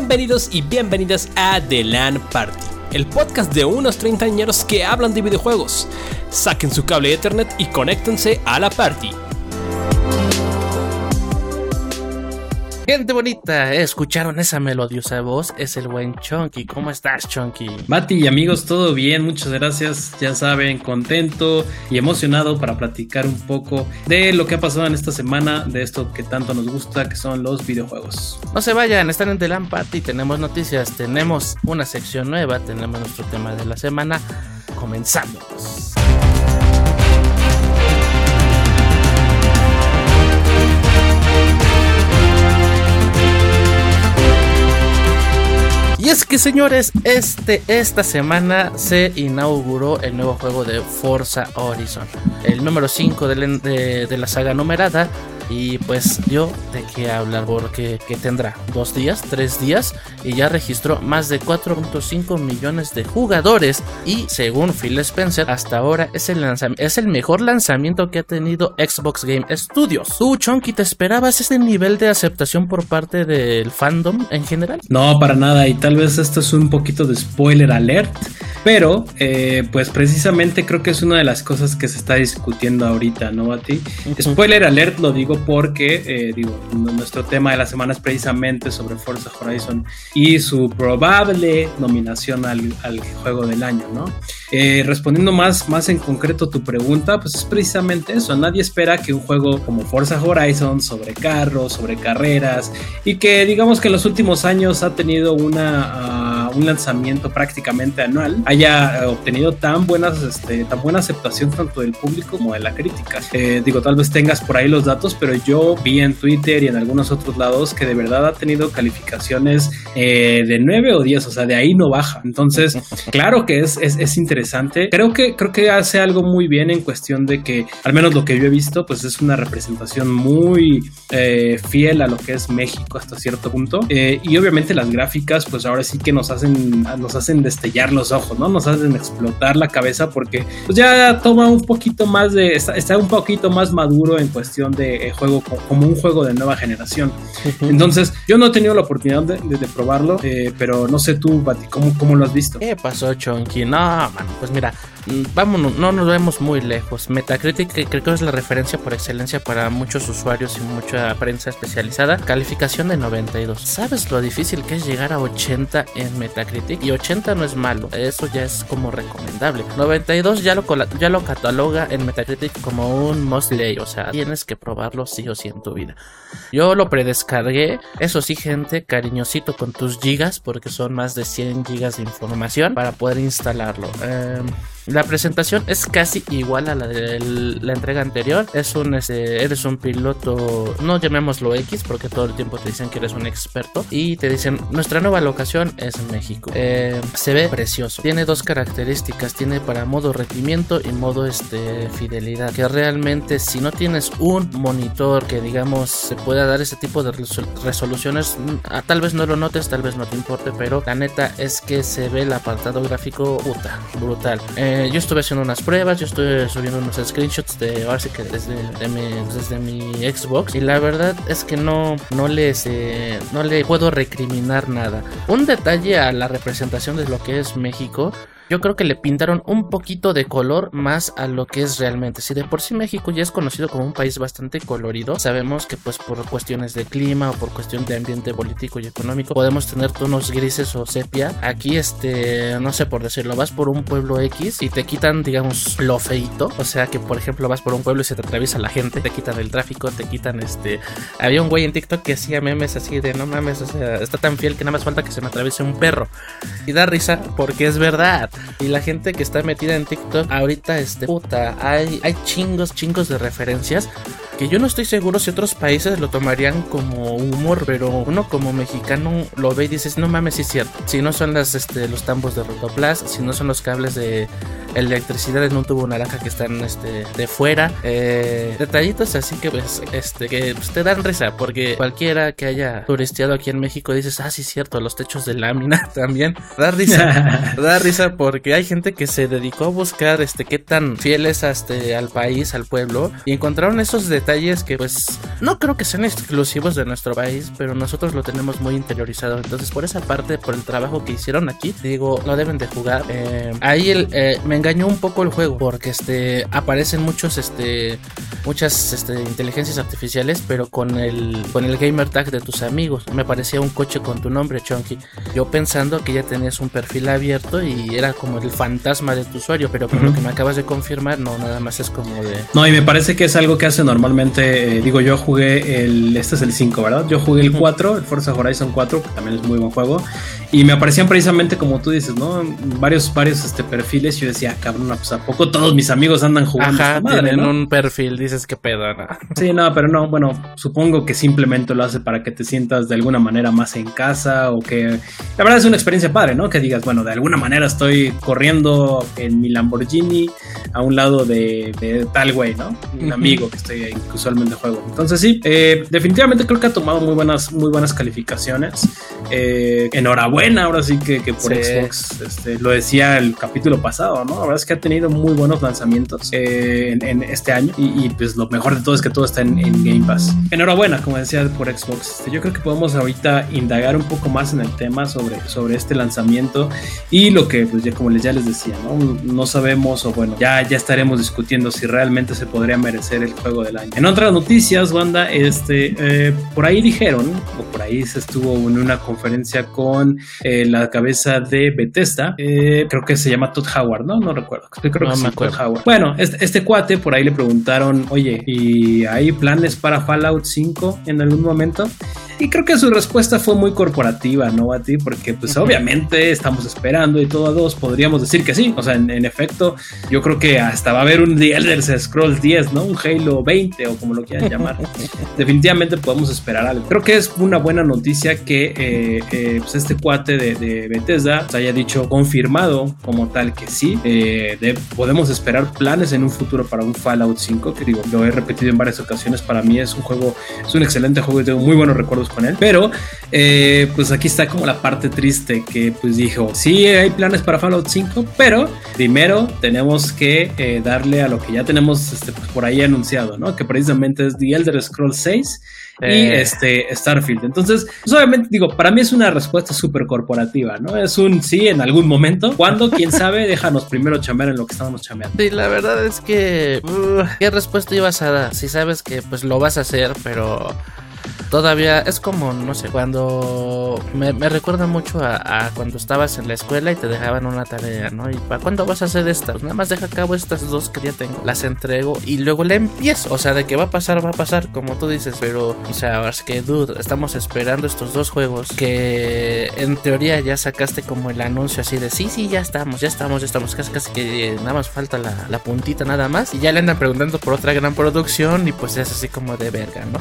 Bienvenidos y bienvenidas a The Land Party, el podcast de unos treintañeros que hablan de videojuegos. Saquen su cable de Ethernet y conéctense a la party. Gente bonita, ¿escucharon esa melodiosa voz? Es el buen Chunky. ¿Cómo estás, Chunky? Mati y amigos, todo bien, muchas gracias. Ya saben, contento y emocionado para platicar un poco de lo que ha pasado en esta semana, de esto que tanto nos gusta, que son los videojuegos. No se vayan, están en The Land Party, tenemos noticias, tenemos una sección nueva, tenemos nuestro tema de la semana. Comenzamos. Y es que señores, este, esta semana se inauguró el nuevo juego de Forza Horizon, el número 5 de, de la saga numerada y pues dio de qué hablar porque que tendrá dos días, tres días y ya registró más de 4.5 millones de jugadores y según Phil Spencer hasta ahora es el, es el mejor lanzamiento que ha tenido Xbox Game Studios. ¿Tú, Chonky, te esperabas ese nivel de aceptación por parte del fandom en general? No, para nada y tal vez esto es un poquito de spoiler alert, pero eh, pues precisamente creo que es una de las cosas que se está discutiendo ahorita, ¿no, a ti? Spoiler alert lo digo porque, eh, digo, nuestro tema de la semana es precisamente sobre Forza Horizon y su probable nominación al, juego del año, ¿no? Eh, respondiendo más, más en concreto tu pregunta, pues es precisamente eso. Nadie espera que un juego como Forza Horizon sobre carros, sobre carreras y que digamos que en los últimos años ha tenido una, ah, un lanzamiento prácticamente anual haya obtenido tan buenas, este, tan buena aceptación tanto del público como de la crítica. Eh, digo, tal vez tengas por ahí los datos, pero yo vi en Twitter y en algunos otros lados que de verdad ha tenido calificaciones eh, de 9 o 10, o sea, de ahí no baja. Entonces, claro que es, es, interesante. Creo que, creo que hace algo muy bien en cuestión de que, al menos lo que yo he visto, pues es una representación muy eh, fiel a lo que es México hasta cierto punto. Eh, y obviamente las gráficas, pues ahora sí que nos hacen, nos hacen destellar los ojos, ¿no? Nos hacen explotar la cabeza porque pues ya toma un poquito más de, está, está un poquito más maduro en cuestión de juego como un juego de nueva generación. Entonces, yo no he tenido la oportunidad de, probarlo, eh, pero no sé tú, Bati, ¿cómo, ¿cómo, lo has visto? ¿Qué pasó, Chonky? No, mano, pues mira, vámonos, no nos vemos muy lejos. Metacritic creo que es la referencia por excelencia para muchos usuarios y mucha prensa especializada. Calificación de 92. ¿Sabes lo difícil que es llegar a 80 en Metacritic? Y 80 no es malo, eso ya es como recomendable. 92 ya lo, cataloga en Metacritic como un must lay, o sea, tienes que probarlo sí o sí en tu vida. Yo lo predescargué, eso sí, gente, cariñosito con tus gigas, porque son más de 100 gigas de información para poder instalarlo. Eh, la presentación es casi igual a la de la entrega anterior. Es un, este, eres un piloto, no llamémoslo X, porque todo el tiempo te dicen que eres un experto. Y te dicen, nuestra nueva locación es México. Eh, se ve precioso. Tiene dos características. Tiene para modo rendimiento y modo este, fidelidad. Que realmente si no tienes un monitor que digamos se pueda dar ese tipo de resoluciones, mm, tal vez no lo notes, tal vez no te importe, pero la neta es que se ve el apartado gráfico puta, brutal. Eh, yo estuve haciendo unas pruebas, yo estuve subiendo unos screenshots de ahora sí que desde, mi, desde mi Xbox y la verdad es que no, no, les, eh, no le puedo recriminar nada. Un detalle a la representación de lo que es México yo creo que le pintaron un poquito de color más a lo que es realmente. Si de por sí México ya es conocido como un país bastante colorido, sabemos que pues por cuestiones de clima o por cuestión de ambiente político y económico podemos tener tonos grises o sepia. Aquí este, no sé por decirlo, vas por un pueblo X y te quitan digamos lo feito, o sea que por ejemplo vas por un pueblo y se te atraviesa la gente, te quitan el tráfico, te quitan este, había un güey en TikTok que hacía memes así de no mames, o sea, está tan fiel que nada más falta que se me atraviese un perro. Y da risa porque es verdad. Y la gente que está metida en TikTok, ahorita, este, puta, hay, hay chingos, chingos de referencias que yo no estoy seguro si otros países lo tomarían como humor, pero uno como mexicano lo ve y dices, no mames, sí es cierto. Si no son las, este, los tambos de Rotoplas, si no son los cables de, electricidad en un tubo naranja que están este, de fuera. Eh, detallitos así que pues, este, que pues, te dan risa, porque cualquiera que haya turisteado aquí en México dices, ah, sí, cierto, los techos de lámina también. Da risa, da risa porque hay gente que se dedicó a buscar este qué tan fieles este, al país, al pueblo, y encontraron esos detalles que pues no creo que sean exclusivos de nuestro país, pero nosotros lo tenemos muy interiorizado. Entonces, por esa parte, por el trabajo que hicieron aquí, digo, no deben de jugar. Eh, ahí el, eh, me engañó un poco el juego, porque este aparecen muchos, este, muchas este, inteligencias artificiales, pero con el, con el gamer tag de tus amigos. Me parecía un coche con tu nombre, Chunky. Yo pensando que ya tenías un perfil abierto y era como el fantasma de tu usuario, pero con lo que me acabas de confirmar, no, nada más es como de. No, y me parece que es algo que hace normalmente. Eh, digo, yo jugué el. Este es el 5, ¿verdad? Yo jugué el 4, el Forza Horizon 4, que también es muy buen juego. Y me aparecían precisamente como tú dices, ¿no? Varios, varios este, perfiles. Y yo decía, cabrón, pues a poco todos mis amigos andan jugando. Ajá, tienen un perfil, dices que pedo, ¿no? Sí, no, pero no, bueno, supongo que simplemente lo hace para que te sientas de alguna manera más en casa o que. La verdad es una experiencia padre, ¿no? Que digas, bueno, de alguna manera estoy corriendo en mi Lamborghini a un lado de, tal güey, ¿no? Un amigo que estoy ahí, que usualmente juego. Entonces, sí, eh, definitivamente creo que ha tomado muy buenas, muy buenas calificaciones. Eh, enhorabuena, ahora sí que, por Xbox, este, lo decía el capítulo pasado, ¿no? La verdad es que ha tenido muy buenos lanzamientos eh, en, este año y, pues lo mejor de todo es que todo está en, Game Pass. Enhorabuena, como decía por Xbox. Este, yo creo que podemos ahorita indagar un poco más en el tema sobre, sobre este lanzamiento y lo que, pues ya como les, ya les decía, ¿no? No sabemos o bueno, ya, ya estaremos discutiendo si realmente se podría merecer el juego del año. En otras noticias, banda, este, eh, por ahí dijeron, o por ahí se estuvo en una conferencia con eh, la cabeza de Bethesda, creo que se llama Todd Howard, ¿no? No recuerdo. Creo que me Todd Howard. Bueno, este, este, cuate por ahí le preguntaron, oye, ¿y hay planes para Fallout 5 en algún momento? Y creo que su respuesta fue muy corporativa, ¿no? A ti, porque pues obviamente estamos esperando y todo a dos, podríamos decir que sí. O sea, en, efecto, yo creo que hasta va a haber un The Elder Scrolls 10, ¿no? Un Halo 20 o como lo quieran llamar. Definitivamente podemos esperar algo. Creo que es una buena noticia que eh, eh, pues este cuate de, Bethesda haya dicho confirmado como tal que sí. Eh, podemos esperar planes en un futuro para un Fallout 5, que digo, lo he repetido en varias ocasiones. Para mí es un juego, es un excelente juego y tengo muy buenos recuerdos con él. Pero, eh, pues aquí está como la parte triste que pues dijo, sí hay planes para Fallout 5, pero primero tenemos que eh, darle a lo que ya tenemos este, pues, por ahí anunciado, ¿no? Que precisamente es The Elder Scrolls 6 y eh. este Starfield. Entonces, pues, obviamente digo, para mí es una respuesta súper corporativa, ¿no? Es un sí en algún momento. Cuando, quién sabe, déjanos primero chambear en lo que estamos chambeando. Sí, la verdad es que uh, ¿qué respuesta ibas a dar? Si sabes que pues lo vas a hacer, pero todavía es como, no sé, cuando me, recuerda mucho a, cuando estabas en la escuela y te dejaban una tarea, ¿no? ¿Y para cuándo vas a hacer estas? Pues nada más deja a cabo estas dos que ya tengo, las entrego y luego le empiezo. O sea, de que va a pasar, va a pasar, como tú dices, pero, o sea, es que, dude, estamos esperando estos dos juegos que en teoría ya sacaste como el anuncio así de sí, sí, ya estamos, ya estamos, ya estamos, casi, casi que nada más falta la, la puntita nada más y ya le andan preguntando por otra gran producción y pues es así como de verga, ¿no?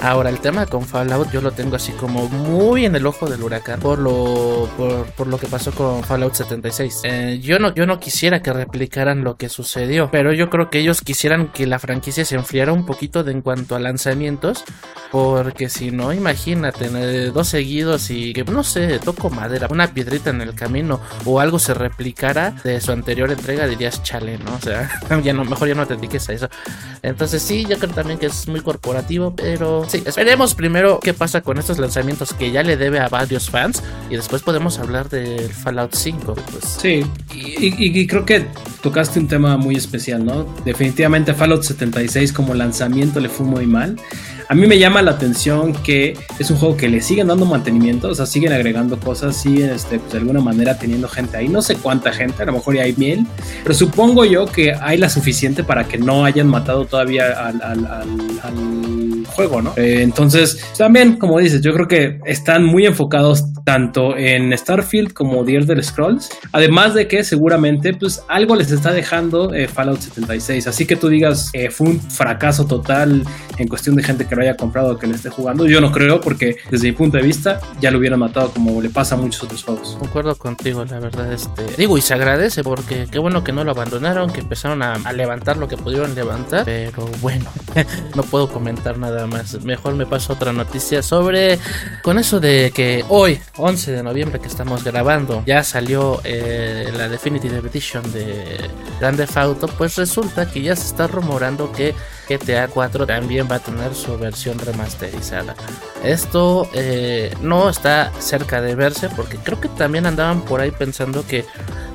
Ahora, el tema con Fallout yo lo tengo así como muy en el ojo del huracán por lo, por, lo que pasó con Fallout 76. Eh, yo, no, yo no quisiera que replicaran lo que sucedió, pero yo creo que ellos quisieran que la franquicia se enfriara un poquito en cuanto a lanzamientos, porque si no, imagínate, dos seguidos y que no sé, toco madera, una piedrita en el camino o algo se replicara de su anterior entrega, dirías chale, ¿no? O sea, ya no, mejor ya no te dediques a eso. Entonces sí, yo creo también que es muy corporativo, pero sí, esperemos primero qué pasa con estos lanzamientos que ya le debe a varios fans y después podemos hablar del Fallout 5. Pues. Sí, y, creo que tocaste un tema muy especial, ¿no? Definitivamente Fallout 76 como lanzamiento le fue muy mal. A mí me llama la atención que es un juego que le siguen dando mantenimiento, o sea, siguen agregando cosas, siguen este, pues, de alguna manera teniendo gente ahí. No sé cuánta gente, a lo mejor ya hay mil, pero supongo yo que hay la suficiente para que no hayan matado todavía al juego, ¿no? Eh, entonces, también, como dices, yo creo que están muy enfocados tanto en Starfield como The Elder Scrolls, además de que seguramente, pues, algo les está dejando eh, Fallout 76, así que tú digas, eh, fue un fracaso total en cuestión de gente que lo haya comprado o que le esté jugando, yo no creo, porque desde mi punto de vista, ya lo hubieran matado como le pasa a muchos otros juegos. Concuerdo contigo, la verdad, este, digo, y se agradece porque qué bueno que no lo abandonaron, que empezaron a, a levantar lo que pudieron levantar, pero bueno, no puedo comentar nada más. Mejor me paso otra noticia sobre con eso de que hoy, 11 de noviembre que estamos grabando, ya salió eh, la Definitive Edition de Grand Theft Auto, pues resulta que ya se está rumorando que GTA 4 también va a tener su versión remasterizada. Esto eh, no está cerca de verse porque creo que también andaban por ahí pensando que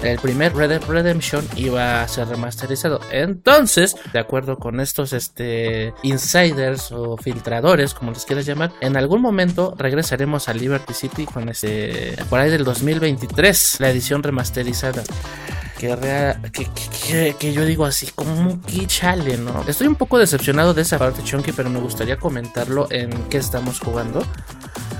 el primer Red Dead Redemption iba a ser remasterizado. Entonces, de acuerdo con estos este, insiders o filtradores, como les quieras llamar, en algún momento regresaremos a Liberty City con este por ahí del 2023, la edición remasterizada. Que, rea- que, que- que yo digo así, como que chale, ¿no? Estoy un poco decepcionado de esa parte, Chunky, pero me gustaría comentarlo en qué estamos jugando.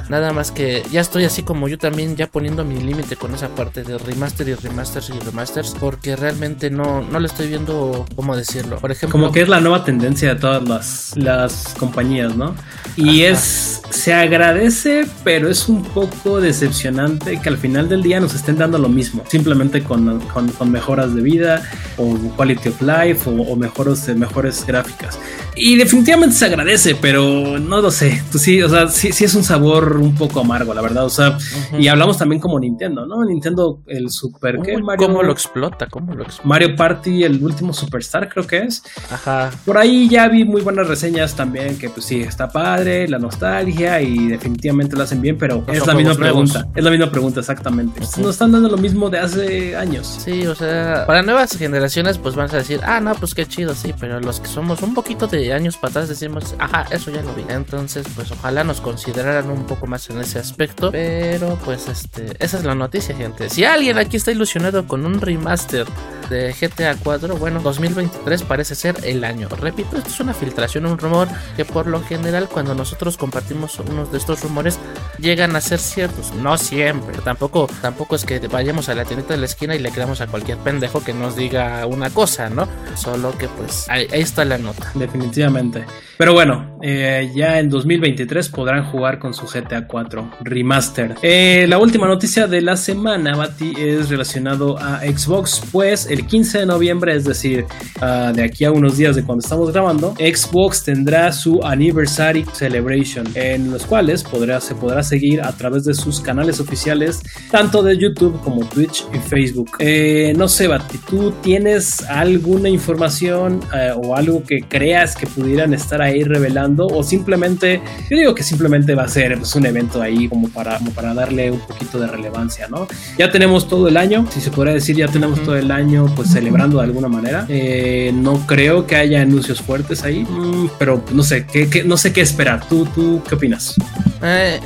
Nada más que ya estoy así como yo también ya poniendo mi límite con esa parte de remaster y remasters y remasters porque realmente no, no le estoy viendo cómo decirlo. Por ejemplo, Como que es la nueva tendencia de todas las, las compañías, ¿no? Y Ajá. es, se agradece, pero es un poco decepcionante que al final del día nos estén dando lo mismo, simplemente con, con- mejoras de vida o quality of life o, o mejoros, mejores gráficas. Y definitivamente se agradece, pero no lo sé. Pues sí, o sea, sí, sí es un sabor un poco amargo, la verdad. O sea, y hablamos también como Nintendo, ¿no? Nintendo, el Super, ¿qué? Uy, Mario, ¿Cómo lo explota? ¿Cómo lo explota? Mario Party, el último Superstar, creo que es. Ajá. Por ahí ya vi muy buenas reseñas también, que pues sí, está padre, la nostalgia y definitivamente lo hacen bien, pero No es la misma nuevos. pregunta. Es la misma pregunta, exactamente. Ujú. Nos están dando lo mismo de hace años. Sí, o sea, para nuevas generaciones pues van a decir, ah, no, pues qué chido, sí, pero los que somos un poquito de años para atrás decimos, ajá, eso ya lo vi. Entonces, pues ojalá nos consideraran un poco más en ese aspecto, pero pues este, esa es la noticia, gente. Si alguien aquí está ilusionado con un remaster de GTA 4, bueno, 2023 parece ser el año. Repito, esto es una filtración, un rumor que por lo general cuando nosotros compartimos unos de estos rumores llegan a ser ciertos, no siempre. Tampoco, tampoco es que vayamos a la tiendita de la esquina y le creamos a cualquier pendejo que nos diga una cosa, ¿no? Solo que pues ahí, está la nota. Definitivamente. Pero bueno, eh, ya en 2023 podrán jugar con su GTA 4 Remaster. Eh, la última noticia de la semana, Bati, es relacionado a Xbox, pues el 15 de noviembre, es decir, ah, de aquí a unos días de cuando estamos grabando, Xbox tendrá su Anniversary Celebration, en los cuales podrá, se podrá seguir a través de sus canales oficiales, tanto de YouTube como Twitch y Facebook. Eh, no sé, Bati, ¿tú tienes alguna información eh, o algo que creas que pudieran estar ahí revelando? O simplemente, yo digo que simplemente va a ser pues, un evento ahí como para, como para darle un poquito de relevancia, ¿no? Ya tenemos todo el año, si se podría decir, ya tenemos todo el año pues celebrando de alguna manera. Eh, no creo que haya anuncios fuertes ahí, mm, pero no sé, ¿qué, qué- no sé qué esperar. ¿Tú, ¿Tú qué opinas? Eh,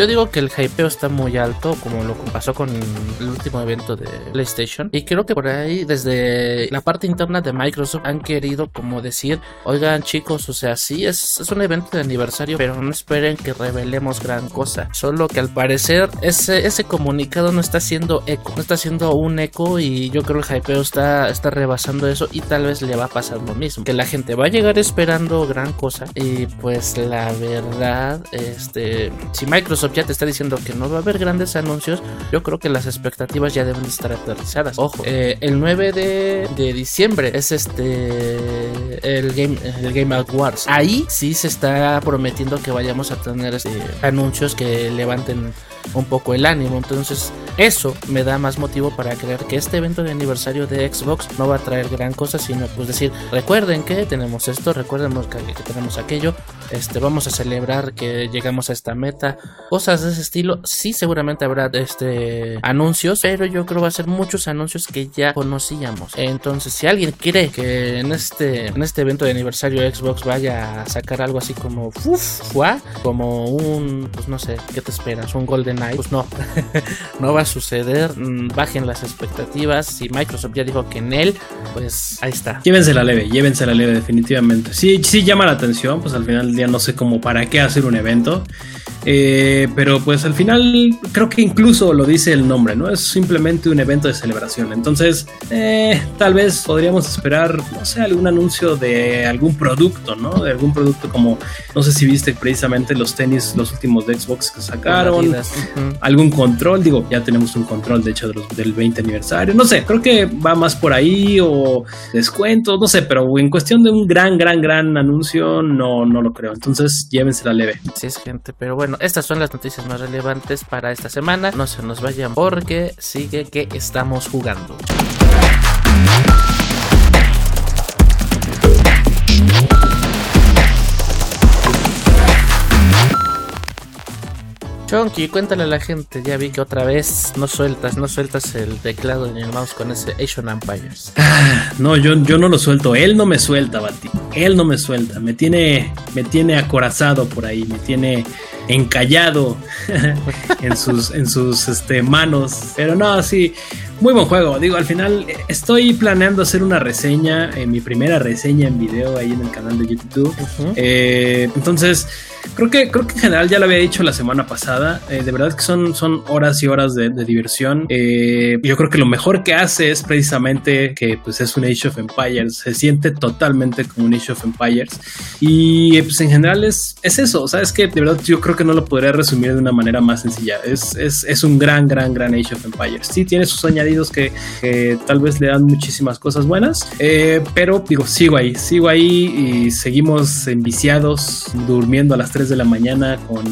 yo digo que el hypeo está muy alto, como lo pasó con el último evento de PlayStation. Y creo que por ahí, desde la parte interna de Microsoft, han querido como decir, oigan chicos, o sea, sí, es, es un evento de aniversario, pero no esperen que revelemos gran cosa. Solo que al parecer ese, ese comunicado no está haciendo eco, no está haciendo un eco y yo creo que el hypeo está, está rebasando eso y tal vez le va a pasar lo mismo. Que la gente va a llegar esperando gran cosa y pues la verdad, este, si Microsoft ya te está diciendo que no va a haber grandes anuncios, yo creo que las expectativas ya deben de estar aterrizadas. Ojo, eh, el 9 de, de diciembre es este el Game, el Game Awards. Ahí sí se está prometiendo que vayamos a tener este, anuncios que levanten un poco el ánimo. Entonces, eso me da más motivo para creer que este evento de aniversario de Xbox no va a traer gran cosa, sino pues decir, recuerden que tenemos esto, recuerden que, tenemos aquello, este, vamos a celebrar que llegamos a esta meta, cosas de ese estilo. Sí, seguramente habrá este anuncios, pero yo creo va a ser muchos anuncios que ya conocíamos. Entonces, si alguien cree que en este, en este evento de aniversario Xbox vaya a sacar algo así como uf, fuá, como un, pues no sé, ¿qué te esperas? Un Golden Pues no, no va a suceder. Mm, Bajen las expectativas. Si Microsoft ya dijo que en él, pues ahí está. Llévensela leve, llévensela leve definitivamente. Sí, sí llama la atención, pues al final del ya no sé cómo para qué hacer un evento. Eh, pero pues al final creo que incluso lo dice el nombre, ¿no? Es simplemente un evento de celebración. Entonces, eh, tal vez podríamos esperar, no sé, algún anuncio de algún producto, ¿no? De algún producto como, no sé si viste precisamente los tenis, los últimos de Xbox que sacaron, algún control, digo, ya tenemos un control de hecho del 20 aniversario, no sé, creo que va más por ahí o descuentos, no sé, pero en cuestión de un gran, gran, gran anuncio, no, no lo creo. Entonces, llévensela leve. Sí es gente, pero bueno, estas son las noticias más relevantes para esta semana. No se nos vayan porque sigue que estamos jugando. Chonky, cuéntale a la gente, ya vi que otra vez no sueltas, no sueltas el teclado ni el mouse con ese Asian Empires. Ah, no, yo, yo no lo suelto, él no me suelta, Bati. Él no me suelta, me tiene, me tiene acorazado por ahí, me tiene encallado en sus, en sus este, manos. Pero no, sí, muy buen juego. Digo, al final estoy planeando hacer una reseña, eh, mi primera reseña en video ahí en el canal de YouTube. Eh, entonces Creo que, creo que en general ya lo había dicho la semana pasada. Eh, de verdad que son, son horas y horas de, diversión. Eh, yo creo que lo mejor que hace es precisamente que pues es un Age of Empires. Se siente totalmente como un Age of Empires. Y pues en general es, es eso. Sabes que de verdad yo creo que no lo podría resumir de una manera más sencilla. Es, es, es un gran, gran, gran Age of Empires. Sí, tiene sus añadidos que, tal vez le dan muchísimas cosas buenas. Eh, pero digo, sigo ahí, sigo ahí y seguimos enviciados, durmiendo a las 3 de la mañana con,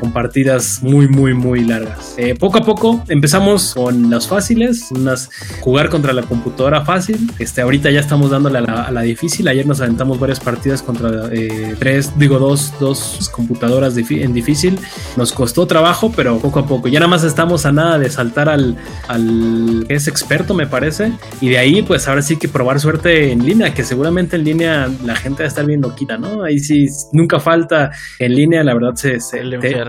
con partidas muy, muy, muy largas. Eh, poco a poco empezamos con las fáciles, unas jugar contra la computadora fácil. Este, ahorita ya estamos dándole a la, difícil. Ayer nos aventamos varias partidas contra eh, tres, digo, dos, dos computadoras en difícil. Nos costó trabajo, pero poco a poco. Ya nada más estamos a nada de saltar al, al que es experto, me parece. Y de ahí, pues ahora sí que probar suerte en línea, que seguramente en línea la gente va a estar bien loquita, ¿no? Ahí sí, nunca falta en línea, la verdad, se,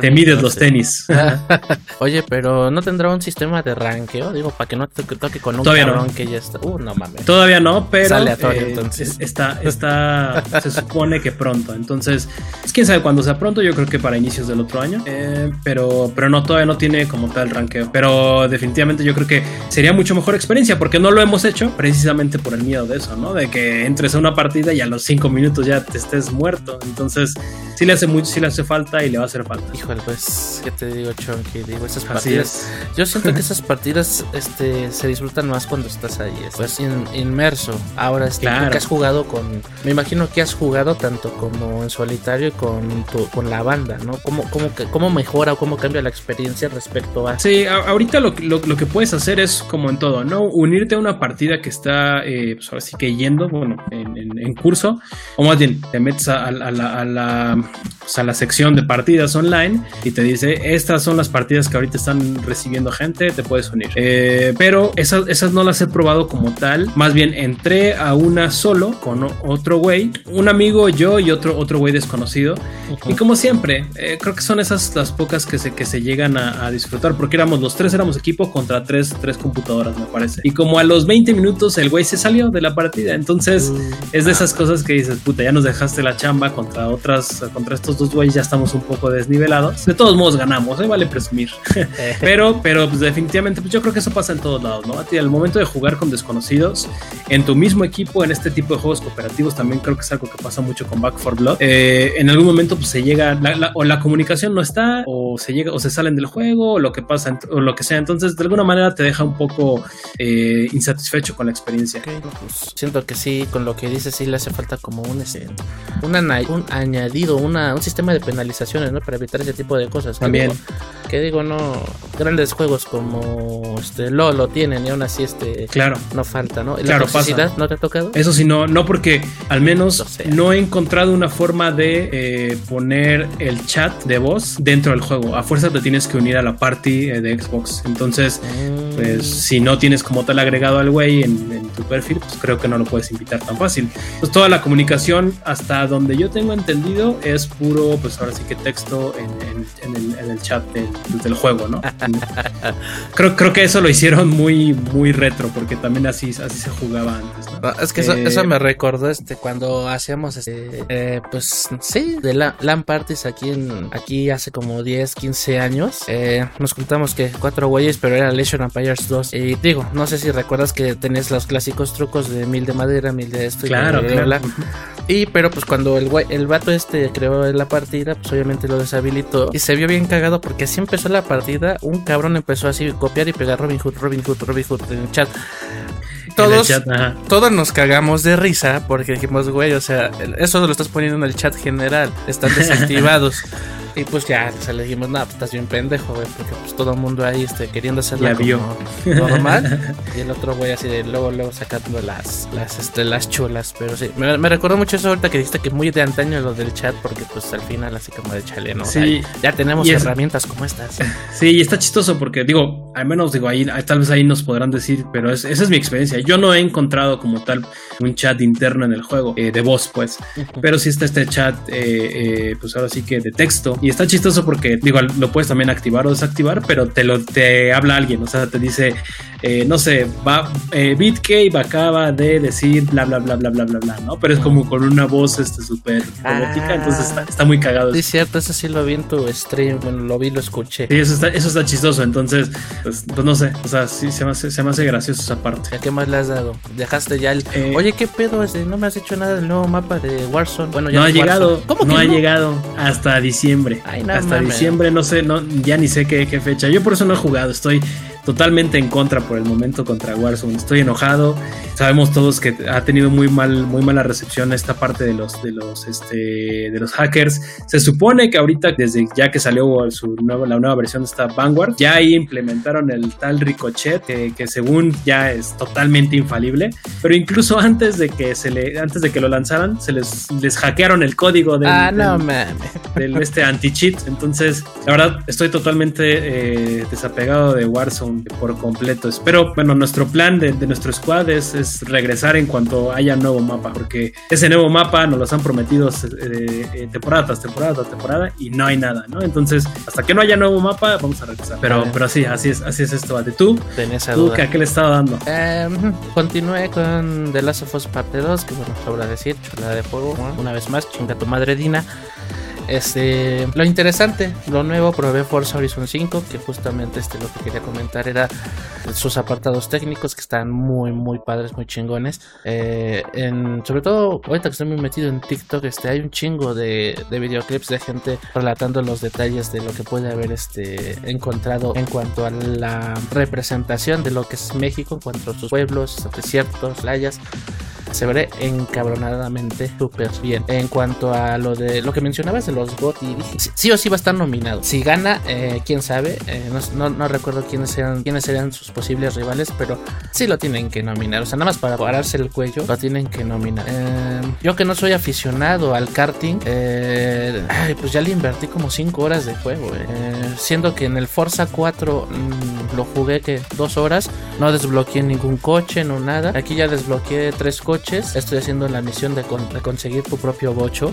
te, mides los tenis. Oye, pero ¿no tendrá un sistema de ranqueo? Digo, para que no te toque con un Todavía no. que ya está. Uh, no mames. Todavía no, pero. Eh, entonces. Está, está, se supone que pronto. Entonces, pues, quién sabe cuándo sea pronto. Yo creo que para inicios del otro año. Eh, pero, pero no, todavía no tiene como tal ranqueo. Pero definitivamente yo creo que sería mucho mejor experiencia porque no lo hemos hecho precisamente por el miedo de eso, ¿no? De que entres a una partida y a los cinco minutos ya te estés muerto. Entonces, sí le hace mucho, sí le hace falta y le va a hacer falta. Híjole, pues, ¿qué te digo, Chonky? Digo, esas partidas. Yo siento que esas partidas este, se disfrutan más cuando estás ahí, pues inmerso. Ahora, este, claro. que has jugado con. Me imagino que has jugado tanto como en solitario y con, con la banda, ¿no? ¿Cómo, cómo, cómo mejora o cómo cambia la experiencia respecto a. Sí, ahorita lo, lo, lo, que puedes hacer es como en todo, ¿no? Unirte a una partida que está, eh, pues ahora sí que yendo, bueno, en, en, curso, o más bien, te metes a, a, la, a a la sección de partidas online y te dice, estas son las partidas que ahorita están recibiendo gente, te puedes unir. Eh, pero esas, esas no las he probado como tal, más bien entré a una solo con otro güey, un amigo, yo y otro otro güey desconocido. Y como siempre, eh, creo que son esas las pocas que se, que se llegan a, disfrutar, porque éramos los tres, éramos equipo contra tres, tres computadoras, me parece. Y como a los 20 minutos el güey se salió de la partida, entonces mm. es de esas cosas que dices, puta, ya nos dejaste la chamba contra otras, contra estos dos güeyes ya estamos un poco desnivelados. De todos modos ganamos, ¿eh? vale presumir. pero, pero pues, definitivamente, pues yo creo que eso pasa en todos lados, ¿no? Al momento de jugar con desconocidos, en tu mismo equipo, en este tipo de juegos cooperativos, también creo que es algo que pasa mucho con Back 4 Blood. Eh, en algún momento, pues se llega, o la comunicación no está, o se llega, o se salen del juego, o lo que pasa, o lo que sea. Entonces, de alguna manera te deja un poco eh, insatisfecho con la experiencia. Pues, siento que sí, con lo que dices, sí le hace falta como un, este, un, un añadido, una, un sistema de penalizaciones, ¿no? Para evitar ese tipo de cosas. También. que digo, no, grandes juegos como este LOL lo tienen y aún así este claro. no falta, ¿no? ¿La claro, no te ha tocado? Eso sí, no, no porque al menos no, he encontrado una forma de eh, poner el chat de voz dentro del juego. A fuerza te tienes que unir a la party eh, de Xbox. Entonces, pues mm. si no tienes como tal agregado al güey en, tu perfil, pues creo que no lo puedes invitar tan fácil. Pues toda la comunicación, hasta donde yo tengo entendido, es puro, pues ahora sí que texto en, el, chat del, juego, ¿no? creo, creo que eso lo hicieron muy, muy retro, porque también así, así se jugaba antes. es que eso, eh, me recordó este cuando hacíamos este, eh, pues sí, de la, LAN parties aquí en, aquí hace como 10, 15 años. Eh, nos contamos que cuatro güeyes, pero era Legion Empires 2. Y digo, no sé si recuerdas que tenías los clásicos trucos de mil de madera, mil de esto y claro, claro. Y pero pues cuando el, el vato este creó la partida, pues obviamente lo deshabilitó. Y se vio bien cagado porque así empezó la partida. Un cabrón empezó así a copiar y pegar Robin Hood, Robin Hood, Robin Hood en el chat. Todos, todos nos cagamos de risa porque dijimos, güey, o sea, eso lo estás poniendo en el chat general, están desactivados. Y pues ya, o le dijimos, no, pues estás bien pendejo, güey, porque pues todo el mundo ahí este, queriendo hacerlo como normal. y el otro güey así de luego, luego sacando las, las, este, las chulas. Pero sí, me, me recordó mucho eso ahorita que dijiste que muy de antaño lo del chat, porque pues al final así como de chale, ¿no? Sí. ya tenemos herramientas como estas. Sí, y está chistoso porque digo, al menos digo, ahí tal vez ahí nos podrán decir, pero esa es mi experiencia. Yo no he encontrado como tal un chat interno en el juego, eh, de voz, pues. Pero sí está este chat, eh, eh, pues ahora sí que de texto y está chistoso porque, digo, lo puedes también activar o desactivar, pero te lo te habla alguien, o sea, te dice, eh, no sé, va, eh, BitCave acaba de decir bla, bla, bla, bla, bla, bla, bla, ¿no? Pero es como con una voz este súper robótica, ah. entonces está, muy cagado. Sí, cierto, eso sí lo vi en tu stream, bueno, lo vi, lo escuché. Sí, eso está, eso está chistoso, entonces, pues, pues no sé, o sea, sí, se me hace, se me hace gracioso esa parte. ¿A qué más le has dado? Dejaste ya el... Eh, Oye, ¿qué pedo? Este? No me has hecho nada del nuevo mapa de Warzone. Bueno, ya no ha llegado, ¿Cómo no, ha llegado hasta diciembre. Hasta diciembre, no sé, no, ya ni sé qué, qué fecha. Yo por eso no he jugado, estoy totalmente en contra por el momento contra Warzone. Estoy enojado. Sabemos todos que ha tenido muy mal, muy mala recepción esta parte de los, de los, este, de los hackers. Se supone que ahorita, desde ya que salió su nueva, la nueva versión de esta Vanguard, ya ahí implementaron el tal Ricochet, que, según ya es totalmente infalible. Pero incluso antes de que se le, antes de que lo lanzaran, se les, les hackearon el código del, ah, no, del, este anti-cheat. Entonces, la verdad, estoy totalmente eh, desapegado de Warzone por completo. Espero, bueno, nuestro plan de, nuestro squad es, regresar en cuanto haya nuevo mapa, porque ese nuevo mapa nos lo han prometido eh, eh, temporada tras temporada tras temporada y no hay nada, ¿no? Entonces, hasta que no haya nuevo mapa, vamos a regresar. Pero, pero sí, así es, así es esto. ¿De tú? Tenés ¿Tú ¿A qué le estaba dando? Em, continué con The Last of Us Parte 2, que bueno, sobra decir, chulada de juego. Una vez más, chinga tu madre Dina. Este, lo interesante, lo nuevo, probé Forza Horizon 5, que justamente este, lo que quería comentar era sus apartados técnicos que están muy, muy padres, muy chingones. Eh, sobre todo, ahorita que estoy muy metido en TikTok, este, hay un chingo de, de, videoclips de gente relatando los detalles de lo que puede haber este, encontrado en cuanto a la representación de lo que es México, en cuanto a sus pueblos, desiertos, playas se ve encabronadamente súper bien. En cuanto a lo de lo que mencionabas de los GOTY, sí o sí va a estar nominado. Si gana, eh, quién sabe, eh, no, recuerdo quiénes sean quiénes serían sus posibles rivales, pero sí lo tienen que nominar. O sea, nada más para pararse el cuello, lo tienen que nominar. Eh, yo que no soy aficionado al karting, pues ya le invertí como 5 horas de juego. siendo que en el Forza 4 mm, lo jugué que dos horas, no desbloqueé ningún coche, no nada. Aquí ya desbloqueé tres coches Estoy haciendo la misión de, conseguir tu propio bocho.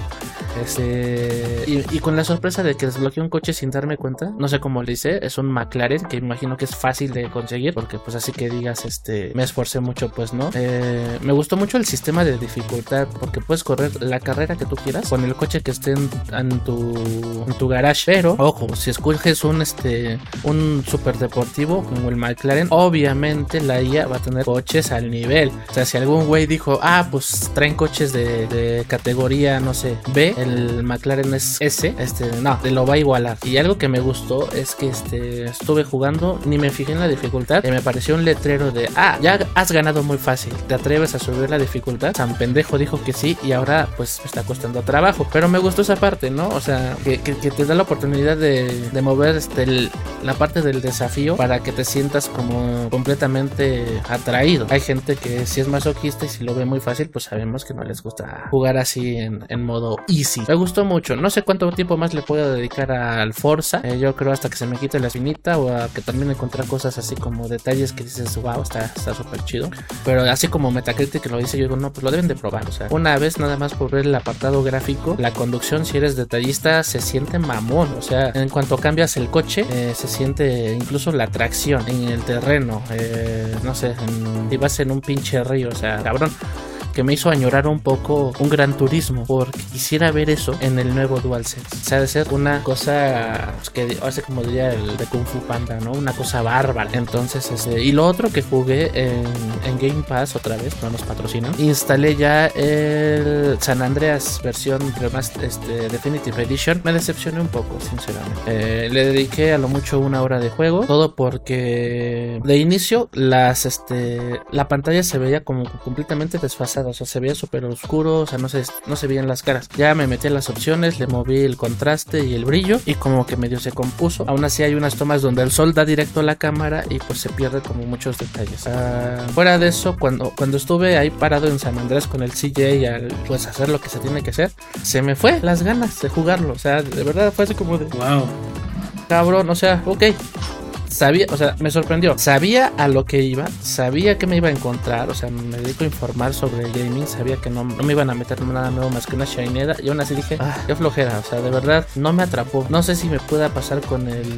Este, y, con la sorpresa de que desbloqueé un coche sin darme cuenta. No sé cómo le hice. Es un McLaren que imagino que es fácil de conseguir. Porque pues así que digas, este, me esforcé mucho, pues no. Eh, me gustó mucho el sistema de dificultad. Porque puedes correr la carrera que tú quieras con el coche que esté en, tu, tu garage. Pero, ojo, si escoges un, este, un super deportivo como el McLaren, obviamente la IA va a tener coches al nivel. O sea, si algún güey dijo, ah, pues traen coches de, categoría, no sé, B, el McLaren es S, este, no, te lo va a igualar. Y algo que me gustó es que este, estuve jugando, ni me fijé en la dificultad, y me pareció un letrero de, ah, ya has ganado muy fácil, te atreves a subir la dificultad. San Pendejo dijo que sí, y ahora pues me está costando trabajo. Pero me gustó esa parte, ¿no? O sea, que, te da la oportunidad de, mover este, la parte del desafío para que te sientas como completamente atraído. Hay gente que si es masoquista y si lo ve muy fácil, pues sabemos que no les gusta jugar así en, modo easy. Me gustó mucho. No sé cuánto tiempo más le puedo dedicar al Forza. Eh, yo creo hasta que se me quite la espinita o que también encontrar cosas así como detalles que dices, wow, está súper chido. Pero así como Metacritic lo dice, yo digo, no, pues lo deben de probar. O sea, una vez nada más por ver el apartado gráfico, la conducción, si eres detallista, se siente mamón. O sea, en cuanto cambias el coche, eh, se siente incluso la tracción en el terreno. Eh, no sé, en, ibas en un pinche río, o sea, cabrón que me hizo añorar un poco un gran turismo, porque quisiera ver eso en el nuevo DualSense. O sea, de ser una cosa pues, que hace como diría el de Kung Fu Panda, ¿no? Una cosa bárbara. Entonces, este, y lo otro que jugué en, Game Pass otra vez, no nos patrocinan, instalé ya el San Andreas versión este, Definitive Edition. Me decepcioné un poco, sinceramente. Eh, le dediqué a lo mucho una hora de juego, todo porque de inicio las, este, la pantalla se veía como completamente desfasada o sea, se veía súper oscuro, o sea, no se, no se veían las caras. Ya me metí en las opciones, le moví el contraste y el brillo y como que medio se compuso. Aún así hay unas tomas donde el sol da directo a la cámara y pues se pierde como muchos detalles. Ah, fuera de eso, cuando, cuando estuve ahí parado en San Andrés con el CJ al pues hacer lo que se tiene que hacer, se me fue las ganas de jugarlo. O sea, de verdad fue así como de... Wow. Cabrón, o sea, ok, sabía, o sea, me sorprendió. Sabía a lo que iba, sabía que me iba a encontrar, o sea, me dedico a informar sobre el gaming, sabía que no, me iban a meter nada nuevo más que una Shineda y aún así dije, ah, qué flojera, o sea, de verdad no me atrapó. No sé si me pueda pasar con el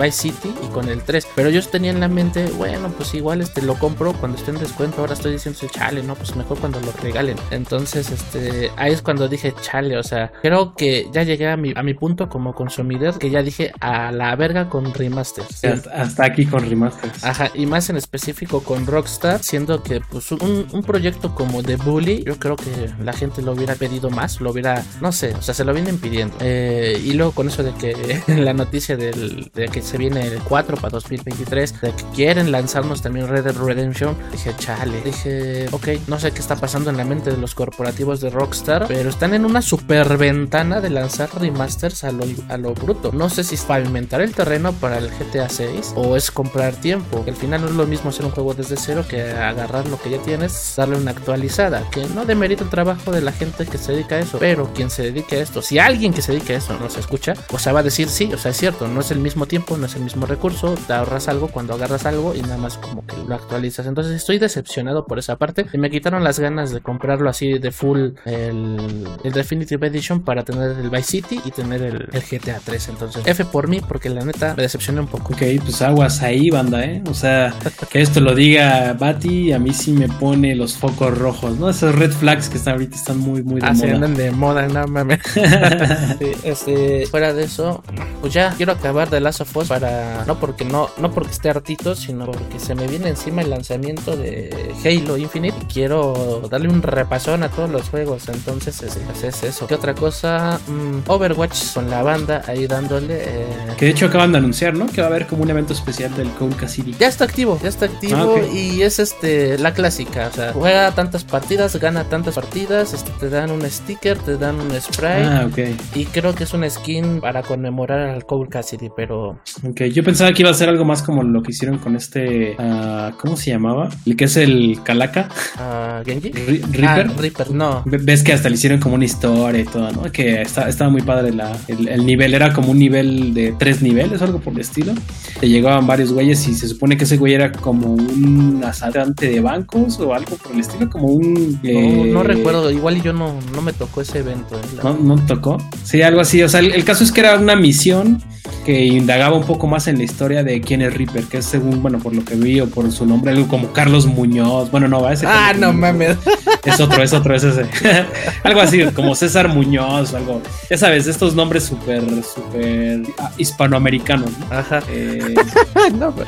Vice City y con el 3, pero yo tenía en la mente, bueno, pues igual este lo compro cuando esté en descuento, ahora estoy diciendo, chale, no, pues mejor cuando lo regalen. Entonces, este, ahí es cuando dije, chale, o sea, creo que ya llegué a mi, a mi punto como consumidor que ya dije a la verga con remasters hasta, aquí con remasters. Ajá, y más en específico con Rockstar, siendo que pues un, proyecto como The Bully, yo creo que la gente lo hubiera pedido más, lo hubiera, no sé, o sea, se lo vienen pidiendo. Eh, y luego con eso de que la noticia del, de que se viene el 4 para 2023, de que quieren lanzarnos también Red Dead Redemption, dije, chale, dije, ok, no sé qué está pasando en la mente de los corporativos de Rockstar, pero están en una super ventana de lanzar remasters a lo, a lo bruto. No sé si es pavimentar el terreno para el GTA 6 o es comprar tiempo. Al final no es lo mismo hacer un juego desde cero que agarrar lo que ya tienes, darle una actualizada, que no demerita el trabajo de la gente que se dedica a eso, pero quien se dedique a esto, si alguien que se dedica a eso no se escucha, o sea, va a decir sí, o sea, es cierto, no es el mismo tiempo, no es el mismo recurso, te ahorras algo cuando agarras algo y nada más como que lo actualizas. Entonces estoy decepcionado por esa parte y me quitaron las ganas de comprarlo así de full el, Definitive Edition para tener el Vice City y tener el, GTA 3. Entonces, F por mí porque la neta me decepcioné un poco. Pues aguas ahí, banda, ¿eh? O sea, que esto lo diga Bati, a mí sí me pone los focos rojos, ¿no? Esos red flags que están ahorita están muy, muy de ah, moda. andan de moda, no mames. este, fuera de eso, pues ya quiero acabar de Last of Us para, no porque no, no porque esté hartito, sino porque se me viene encima el lanzamiento de Halo Infinite y quiero darle un repasón a todos los juegos, entonces es, es eso. ¿Qué otra cosa? Mm, Overwatch con la banda ahí dándole. Eh, que de hecho acaban de anunciar, ¿no? Que va a haber como un evento especial del Cold Cassidy. Ya está activo, ya está activo ah, y es este la clásica, o sea, juega tantas partidas, gana tantas partidas, este, te dan un sticker, te dan un spray. Ah, ok. Y creo que es una skin para conmemorar al Cold Cassidy, pero... Ok, yo pensaba que iba a ser algo más como lo que hicieron con este... Uh, ¿Cómo se llamaba? El que es el Calaca. Uh, ¿Genji? Reaper. Ah, Reaper, no. Ves que hasta le hicieron como una historia y todo, ¿no? Que estaba muy padre la, el, el, nivel, era como un nivel de tres niveles o algo por el estilo. Te llegaban varios güeyes y se supone que ese güey era como un asaltante de bancos o algo por el estilo, como un... no, eh, recuerdo, igual yo no, no me tocó ese evento. Eh, ¿No, ¿No tocó? Sí, algo así, o sea, el, caso es que era una misión que indagaba un poco más en la historia de quién es Reaper, que es según, bueno, por lo que vi o por su nombre, algo como Carlos Muñoz, bueno, no, va ese. Ah, no mames. Es otro, es otro, es ese. algo así, como César Muñoz, algo, ya sabes, estos nombres súper, súper hispanoamericanos, ¿no? Ajá. Eh, no, pues,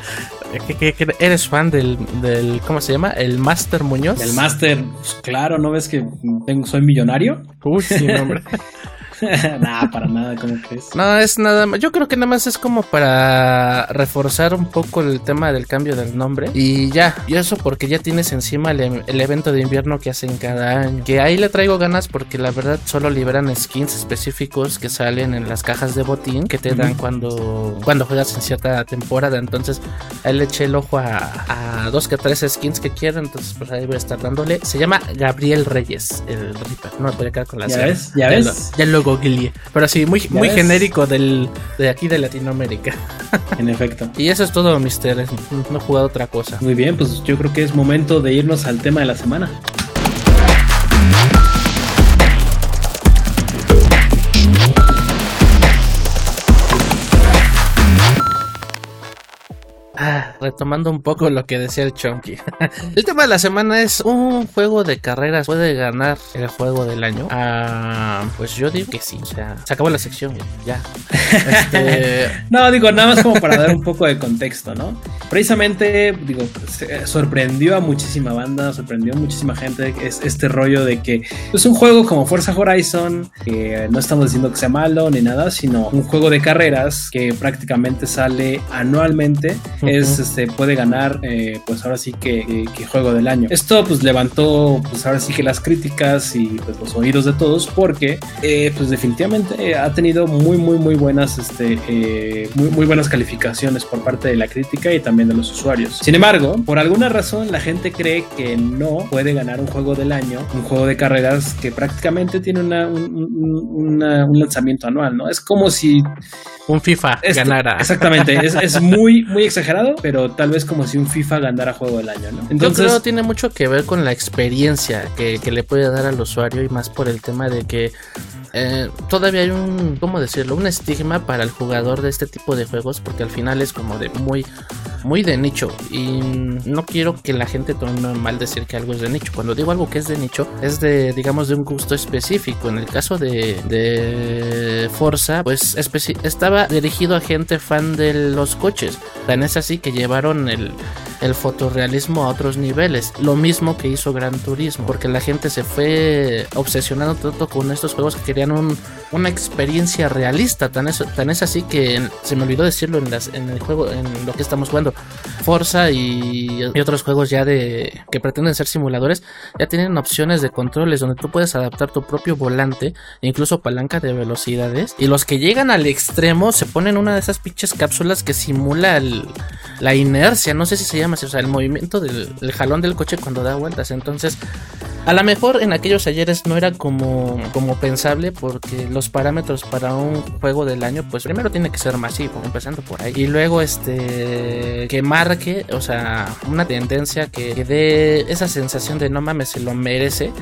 eres fan del, del, ¿cómo se llama? El Master Muñoz. El Master, pues, claro, ¿no ves que tengo, soy millonario? Uy, sí, hombre. nada, para nada, ¿cómo crees? No, es nada más. Yo creo que nada más es como para reforzar un poco el tema del cambio del nombre. Y ya, y eso porque ya tienes encima el, evento de invierno que hacen cada año. Que ahí le traigo ganas porque la verdad solo liberan skins específicos que salen en las cajas de botín que te dan cuando, cuando juegas en cierta temporada. Entonces, ahí le eché el ojo a, dos que tres skins que quiero. Entonces, pues ahí voy a estar dándole. Se llama Gabriel Reyes, el Reaper. No me podría quedar con la ¿Ya ves? ¿Ya ves? ya lo pero sí, muy, muy genérico del, de aquí de Latinoamérica. En efecto. y eso es todo, Mister. No he jugado otra cosa. Muy bien, pues yo creo que es momento de irnos al tema de la semana. Ah, retomando un poco lo que decía el Chonky. el tema de la semana es un juego de carreras puede ganar el juego del año. Ah, pues yo digo que sí. O sea, se acabó la sección. Ya. Este... no, digo, nada más como para dar un poco de contexto, ¿no? Precisamente, digo, sorprendió a muchísima banda, sorprendió a muchísima gente es este rollo de que es un juego como Forza Horizon, que no estamos diciendo que sea malo ni nada, sino un juego de carreras que prácticamente sale anualmente es, este, puede ganar, eh, pues ahora sí que, juego del año. Esto pues levantó, pues ahora sí que las críticas y pues los oídos de todos, porque eh, pues definitivamente ha tenido muy, muy, muy buenas, este, eh, muy, muy buenas calificaciones por parte de la crítica y también de los usuarios. Sin embargo, por alguna razón la gente cree que no puede ganar un juego del año, un juego de carreras que prácticamente tiene una, un, un lanzamiento anual, ¿no? Es como si un FIFA ganara. Exactamente, es, muy, muy exagerado, pero tal vez como si un FIFA ganara juego del año, ¿no? Entonces, Yo creo tiene mucho que ver con la experiencia que, que le puede dar al usuario y más por el tema de que eh, todavía hay un, ¿cómo decirlo? Un estigma para el jugador de este tipo de juegos porque al final es como de muy, muy de nicho y no quiero que la gente tome mal decir que algo es de nicho. Cuando digo algo que es de nicho es de, digamos, de un gusto específico. En el caso de, de Forza, pues estaba dirigido a gente fan de los coches. Tan es así que llevaron el, el fotorrealismo a otros niveles. Lo mismo que hizo Gran Turismo, porque la gente se fue obsesionando tanto con estos juegos que querían una experiencia realista. Tan es, tan es así que se me olvidó decirlo en, las, en el juego, en lo que estamos jugando. Forza y, otros juegos ya de que pretenden ser simuladores ya tienen opciones de controles donde tú puedes adaptar tu propio volante, incluso palanca de velocidades. Y los que llegan al extremo se ponen una de esas pinches cápsulas que simula la inercia, no sé si se llama así, o sea, el movimiento del jalón del coche cuando da vueltas. Entonces, a lo mejor en aquellos ayeres no era como, como pensable porque los parámetros para un juego del año pues primero tiene que ser masivo, empezando por ahí. Y luego este que marque, o sea, una tendencia que, dé esa sensación de no mames, se lo merece.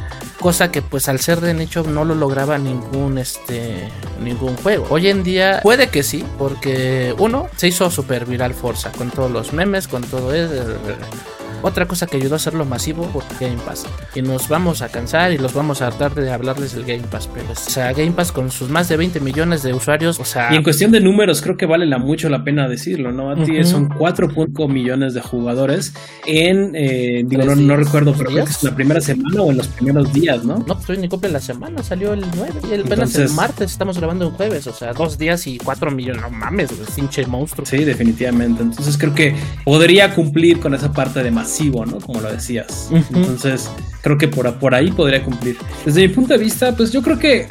Cosa que pues al ser de nicho no lo lograba ningún este ningún juego. Hoy en día puede que sí, porque uno se hizo super viral Forza todos los memes, con todo eso otra cosa que ayudó a hacerlo masivo fue Game Pass. Y nos vamos a cansar y los vamos a tratar de hablarles del Game Pass. Pero, o sea, Game Pass con sus más de 20 millones de usuarios, o sea... Y en cuestión de números, creo que vale la, mucho la pena decirlo, ¿no? A ti son 4.5 millones de jugadores en, eh, digo, no, recuerdo, pero creo que es la primera semana o en los primeros días, ¿no? No, pues ni cumple la semana, salió el 9 y el, apenas el martes estamos grabando un jueves, o sea, dos días y 4 millones, no mames, pinche monstruo. Sí, definitivamente. Entonces creo que podría cumplir con esa parte de más ¿no? Como lo decías. Entonces, creo que por, por ahí podría cumplir. Desde mi punto de vista, pues yo creo que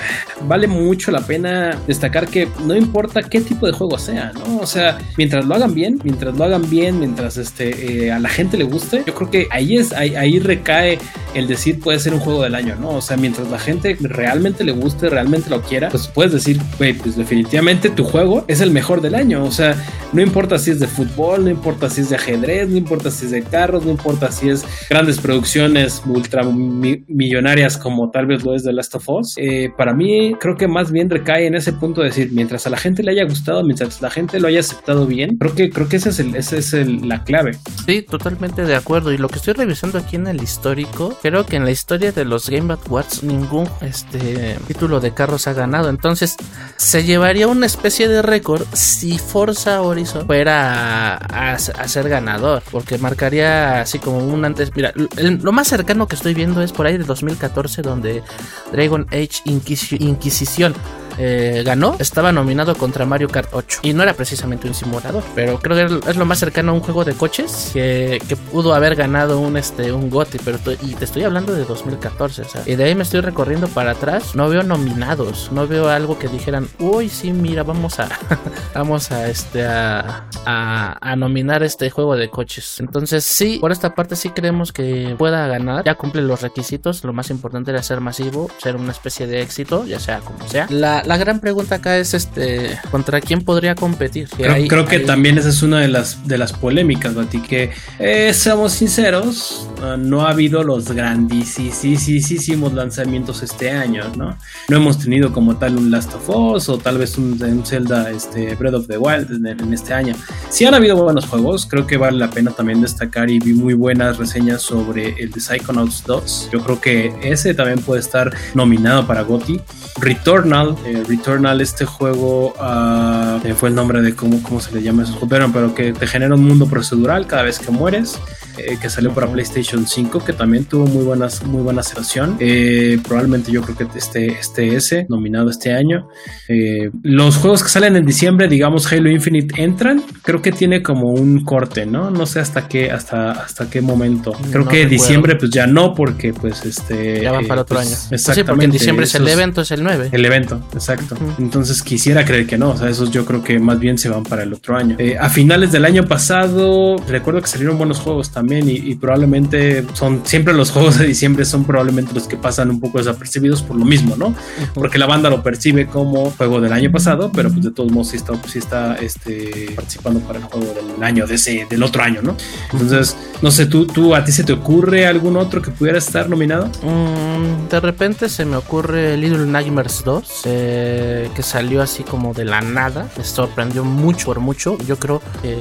vale mucho la pena destacar que no importa qué tipo de juego sea, ¿no? O sea, mientras lo hagan bien, mientras lo hagan bien, mientras este, eh, a la gente le guste, yo creo que ahí es, ahí, ahí recae el decir puede ser un juego del año, ¿no? O sea, mientras la gente realmente le guste, realmente lo quiera, pues puedes decir, güey, pues definitivamente tu juego es el mejor del año. O sea, no importa si es de fútbol, no importa si es de ajedrez, no importa si es de carros, no importa si es grandes producciones ultra millonarias como tal vez lo es de Last of Us. Eh, para mí, creo que más bien recae en ese punto de decir, mientras a la gente le haya gustado, mientras la gente lo haya aceptado bien, creo que, creo que esa es, el, es la clave. Sí, totalmente de acuerdo. Y lo que estoy revisando aquí en el histórico, creo que en la historia de los Game Awards ningún este, título de carros ha ganado. Entonces, se llevaría una especie de récord si Forza Horizon fuera a, ser ganador, porque marcaría así como un antes. Mira, lo más cercano que estoy viendo es por ahí de 2014, donde Dragon Age Inquisición eh, ganó, estaba nominado contra Mario Kart 8. Y no era precisamente un simulador, pero creo que es lo más cercano a un juego de coches que, pudo haber ganado un, este, un GOTY. Pero y te estoy hablando de 2014, o sea, y de ahí me estoy recorriendo para atrás. No veo nominados, no veo algo que dijeran, uy, sí, mira, vamos a, vamos a, este, a, a, nominar este juego de coches. Entonces, sí, por esta parte sí creemos que pueda ganar. Ya cumple los requisitos. Lo más importante era ser masivo, ser una especie de éxito, ya sea como sea. La, la, gran pregunta acá es este contra quién podría competir. Creo, que también esa es una de las de las polémicas, Bati, que eh, seamos sinceros, ah, no ha habido los grandísimos lanzamientos este año, ¿no? No hemos tenido como tal un Last of Us o tal vez un, Zelda este, Breath of the Wild en, este año. Si han habido buenos juegos, creo que vale la pena también destacar y vi muy buenas reseñas sobre el de Psychonauts 2. Yo creo que ese también puede estar nominado para GOTY. Returnal, eh, Returnal, este juego uh, fue el nombre de cómo, cómo se le llama esos juegos, pero que te genera un mundo procedural cada vez que mueres. Eh, que salió para PlayStation 5, que también tuvo muy buenas, muy buena aceleración. Eh, probablemente yo creo que este, este ese, nominado este año. Eh, los juegos que salen en diciembre, digamos Halo Infinite, entran. Creo que tiene como un corte, ¿no? No sé hasta qué, hasta, hasta qué momento. Creo que diciembre, pues ya no, porque pues este. Ya van para otro pues, año. Exactamente. Sí, porque en diciembre es el evento, es el 9. El evento, exacto. Entonces quisiera creer que no. O sea, esos yo creo que más bien se van para el otro año. a finales del año pasado, recuerdo que salieron buenos juegos también y, probablemente son siempre los juegos de diciembre son probablemente los que pasan un poco desapercibidos por lo mismo, ¿no? Porque la banda lo percibe como juego del año pasado, pero pues de todos modos sí está, sí está este, participando para el juego del año, de ese, del otro año, ¿no? Entonces, no sé, ¿tú, tú a ti se te ocurre algún otro que pudiera estar nominado? Mm, de repente se me ocurre Little Nightmares 2, eh, que salió así como de la nada, me sorprendió mucho por mucho, yo creo que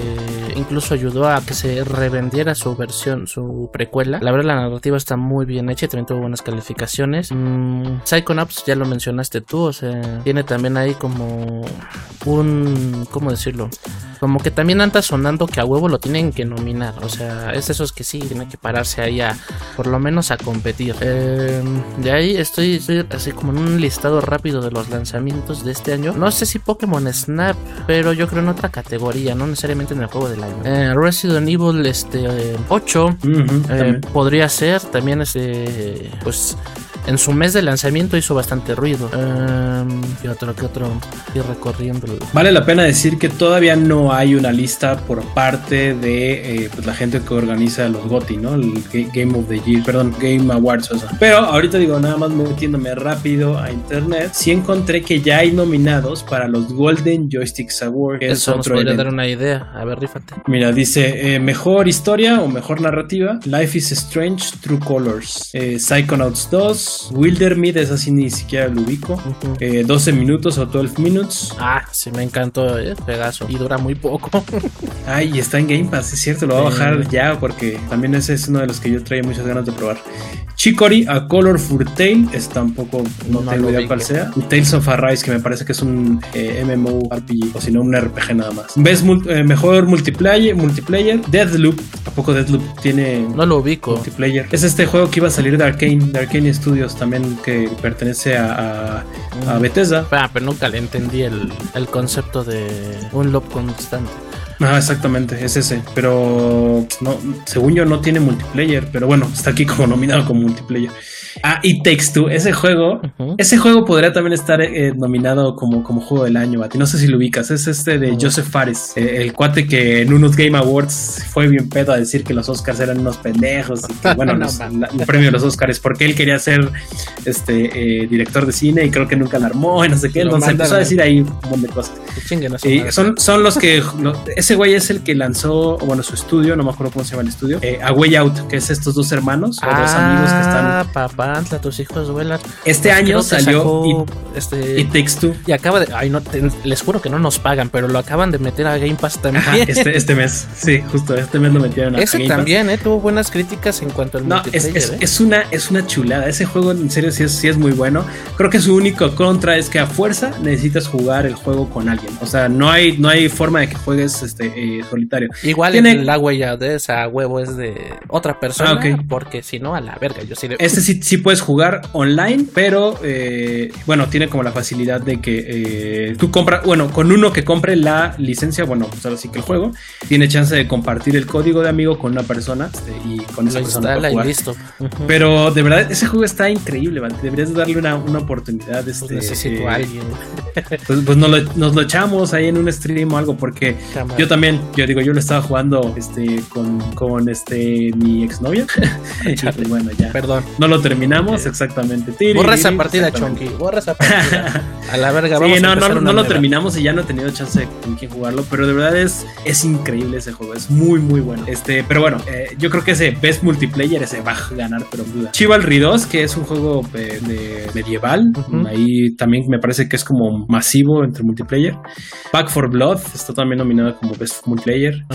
incluso ayudó a que se revendiera su versión, su precuela. La verdad, la narrativa está muy bien hecha y también tuvo buenas calificaciones. Mm, Psychonauts, ya lo mencionaste tú, o sea, tiene también ahí como un. ¿Cómo decirlo? Como que también anda sonando que a huevo lo tienen que nominar. O sea, es esos que sí, tienen que pararse ahí a, por lo menos a competir. Em, de ahí estoy, así como en un listado rápido de los lanzamientos de este año. No sé si Pokémon Snap, pero yo creo en otra categoría, no necesariamente en el juego del año. Eh, Resident Evil, este. 8 eh, podría ser también este pues en su mes de lanzamiento hizo bastante ruido. Um, ¿Qué otro? ¿Qué otro? Ir recorriendo. Vale la pena decir que todavía no hay una lista por parte de eh, pues, la gente que organiza los GOTY, ¿no? El Game of the Year, perdón, Game Awards. Pero ahorita digo, nada más metiéndome rápido a internet, sí encontré que ya hay nominados para los Golden Joysticks Awards. Eso nos podría dar una idea. A ver, rífate. Mira, dice, eh, mejor historia o mejor narrativa, Life is Strange, True Colors, eh, Psychonauts 2, Wildermid, esa sí ni siquiera lo ubico. 12 eh, minutos o 12 minutes. Ah, sí, me encantó, eh, Pegaso. Y dura muy poco. Ay, está en Game Pass, es cierto, lo voy a bajar ya porque también ese es uno de los que yo traía muchas ganas de probar. Chicory, A Color for Tale, es tampoco, no, tengo idea cuál sea. Tales of Arise, que me parece que es un eh, MMO RPG, o si no, un RPG nada más. ¿Ves mejor multiplayer? multiplayer? Deadloop, ¿a poco Deadloop tiene no lo ubico. multiplayer? Es este juego que iba a salir de Arkane, de Arkane Studios también que pertenece a, a, Bethesda. Ah, pero nunca le entendí el, el concepto de un loop constante. Ah, exactamente, es ese. Pero no, según yo no tiene multiplayer, pero bueno, está aquí como nominado como multiplayer. Ah, y Takes Two, ese juego, ese juego podría también estar eh, nominado como, como juego del año, Bati. No sé si lo ubicas, es este de Joseph Fares, eh, el cuate que en unos Game Awards fue bien pedo a decir que los Oscars eran unos pendejos y que, bueno, el premio de los Oscars, porque él quería ser este eh, director de cine y creo que nunca la armó y no sé qué, entonces empezó a decir ahí un montón de cosas. Y son, son los que, ese güey es el que lanzó, bueno, su estudio, no me acuerdo cómo se llama el estudio, A Way Out, que es estos dos hermanos o dos amigos que están. Ah, papá tus hijos vuelan. Este año salió y, este, It Takes Two. Y acaba de. Ay, no, les juro que no nos pagan, pero lo acaban de meter a Game Pass también. este, este mes, sí, justo este mes lo metieron a Ese también, eh, tuvo buenas críticas en cuanto al no, es, es, ¿eh? es, una, es una chulada. Ese juego, en serio, sí es, sí es muy bueno. Creo que su único contra es que a fuerza necesitas jugar el juego con alguien. O sea, no hay, no hay forma de que juegues este eh, solitario. Igual Tiene... la huella de esa huevo es de otra persona. Ah, porque si no, a la verga. Yo sí Este sí, sí puedes jugar online, pero eh, bueno, tiene como la facilidad de que eh, tú compras, bueno, con uno que compre la licencia, bueno, pues ahora sí que el juego, tiene chance de compartir el código de amigo con una persona este, y con esa persona jugar. listo. Pero de verdad, ese juego está increíble, deberías darle una, oportunidad. Pues este, necesito a alguien. Pues, pues nos, lo, echamos ahí en un stream o algo, porque yo también, yo digo, yo lo estaba jugando este, con, con este, mi exnovia. y bueno, ya. Perdón. No lo terminé terminamos, exactamente. Borra esa partida, Chonky. Borra esa partida. A la verga, vamos sí, no, a no, no lo terminamos y ya no he tenido chance de con quién jugarlo, pero de verdad es, es increíble ese juego, es muy, muy bueno. Este, pero bueno, eh, yo creo que ese Best Multiplayer ese va a ganar, pero duda. Chivalry 2, que es un juego eh, de medieval, ahí también me parece que es como masivo entre multiplayer. Back for Blood está también nominado como Best Multiplayer.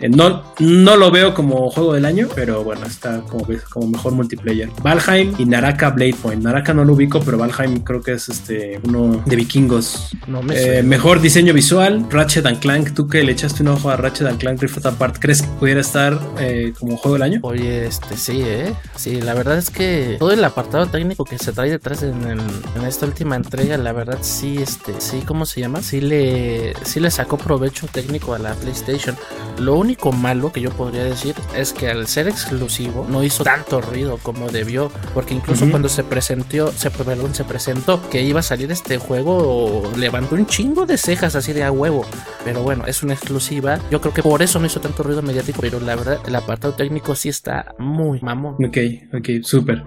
Eh, no, no lo veo como juego del año, pero bueno, está como, como mejor multiplayer. Valheim y Naraka Blade Point. Naraka no lo ubico, pero Valheim creo que es este uno de vikingos. Eh, mejor diseño visual, Ratchet and Clank. Tú que le echaste un ojo a Ratchet and Clank Rift Apart, ¿crees que pudiera estar eh, como juego del año? Oye, este sí, ¿eh? Sí, la verdad es que todo el apartado técnico que se trae detrás en, esta última entrega, la verdad sí, este, sí, ¿cómo se llama? Sí le, sí le sacó provecho técnico a la PlayStation. Lo único malo que yo podría decir es que al ser exclusivo no hizo tanto ruido como debió, porque incluso cuando se presentó, se, perdón, se presentó que iba a salir este juego, levantó un chingo de cejas así de a huevo. Pero bueno, es una exclusiva. Yo creo que por eso no hizo tanto ruido mediático, pero la verdad, el apartado técnico sí está muy mamón. Ok, ok, súper.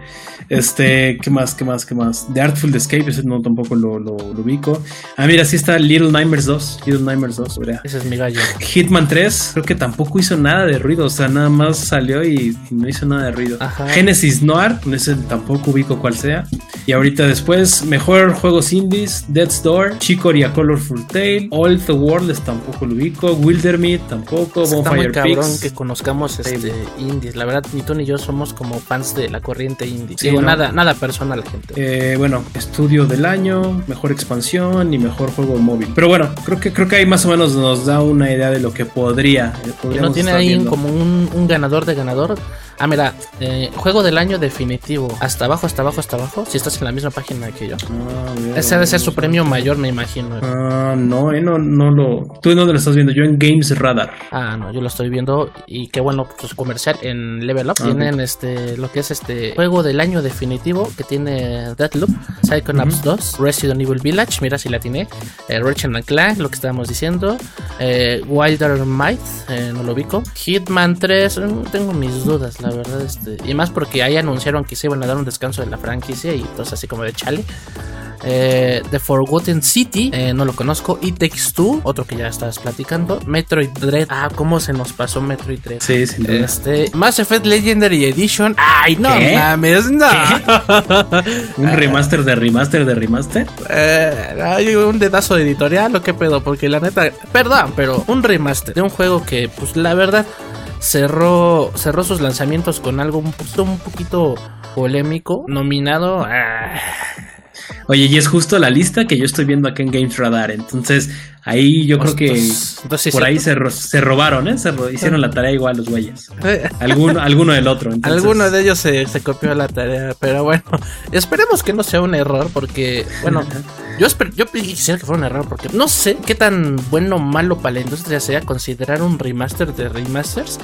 Este, ¿qué más? ¿Qué más? ¿Qué más? The Artful Escape, ese no tampoco lo, lo, ubico. Ah, mira, sí está Little Nightmares 2. Little Nightmares 2, Ese es mi gallo. Hitman 3, creo que tampoco hizo nada de ruido. O sea, nada más salió y, no hizo nada de ruido. Genesis Noir, ese tampoco ubico cuál sea. Y ahorita después, mejor juegos indies, Death's Door, Chicory a Colorful Tale, All the World tampoco lo ubico, Wildermeat tampoco, Está muy cabrón que conozcamos este indies. La verdad, ni tú ni yo somos como fans de la corriente indie. Digo, nada, nada personal, gente. Eh, bueno, estudio del año, mejor expansión y mejor juego móvil. Pero bueno, creo que creo que ahí más o menos nos da una idea de lo que podría. No tiene ahí como un, un ganador de ganador. Ah, mira, eh, juego del año definitivo. Hasta abajo, hasta abajo, hasta abajo. Si estás en la misma página que yo. Ah, Ese debe ser su premio mayor, me imagino. Ah, no, eh, no, no lo. ¿Tú dónde lo estás viendo? Yo en Games Radar. Ah, no, yo lo estoy viendo. Y qué bueno, pues comercial en Level Up. Ah, tienen este, lo que es este juego del año definitivo que tiene Deadloop, Psychonauts 2, Resident Evil Village. Mira si la tiene. Eh, Ratchet Clank, lo que estábamos diciendo. Eh, Wilder Might, eh, no lo ubico. Hitman 3, mm, tengo mis dudas, la verdad. Este, y más porque ahí anunciaron que se iban a dar un descanso de la franquicia y entonces así como de chale. Eh, The Forgotten City, eh, no lo conozco. It Takes Two, otro que ya estabas platicando. Metroid Dread, ah, cómo se nos pasó Metroid Dread. Sí, sí. Este, Mass Effect Legendary Edition. Ay, no mames, no. ¿Un remaster de remaster de remaster? Eh, hay un dedazo editorial o qué pedo, porque la neta, perdón, pero un remaster de un juego que, pues la verdad cerró, cerró sus lanzamientos con algo un poquito, polémico, nominado. Oye, y es justo la lista que yo estoy viendo acá en Games Radar. Entonces, ahí yo creo que por ahí se, robaron, ¿eh? Se hicieron la tarea igual los güeyes. Alguno, alguno del otro. Alguno de ellos se, copió la tarea, pero bueno, esperemos que no sea un error, porque, bueno, yo, yo quisiera que fuera un error, porque no sé qué tan bueno o malo para la industria sea considerar un remaster de remasters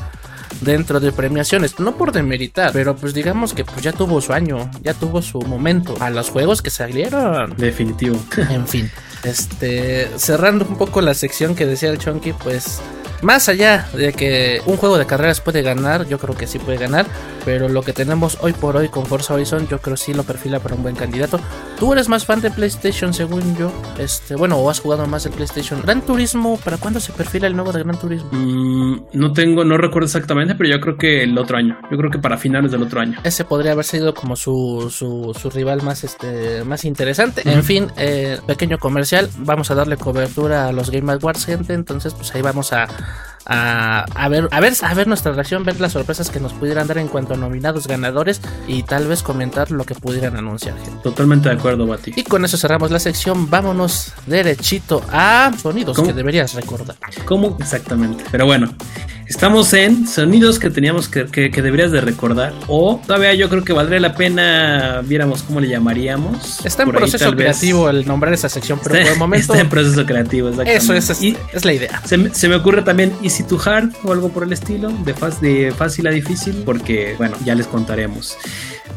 dentro de premiaciones. No por demeritar, pero pues digamos que pues ya tuvo su año, ya tuvo su momento a los juegos que salieron. Definitivo. en fin, este, cerrando un poco la sección que decía el Chunky, pues más allá de que un juego de carreras puede ganar, yo creo que sí puede ganar, pero lo que tenemos hoy por hoy con Forza Horizon, yo creo sí lo perfila para un buen candidato. Tú eres más fan de PlayStation, según yo. Este, bueno, o has jugado más el PlayStation. Gran Turismo, ¿para cuándo se perfila el nuevo de Gran Turismo? Mm, no tengo, no recuerdo exactamente, pero yo creo que el otro año. Yo creo que para finales del otro año. Ese podría haber sido como su, su, rival más, este, más interesante. En fin, eh, pequeño comercial. Vamos a darle cobertura a los Game Awards, gente. Entonces, pues ahí vamos a a, ver, a ver, a ver nuestra reacción, ver las sorpresas que nos pudieran dar en cuanto a nominados ganadores y tal vez comentar lo que pudieran anunciar. Totalmente de acuerdo, Bati. Y con eso cerramos la sección. Vámonos derechito a sonidos que deberías recordar. ¿Cómo? Exactamente. Pero bueno, Estamos en sonidos que teníamos que, que, deberías de recordar. O todavía yo creo que valdría la pena viéramos cómo le llamaríamos. Está en proceso creativo el nombrar esa sección, pero por el momento. Está en proceso creativo, exactamente. Eso es, es, la idea. Se, se, me ocurre también Easy to Hard o algo por el estilo, de, de fácil a difícil, porque bueno, ya les contaremos.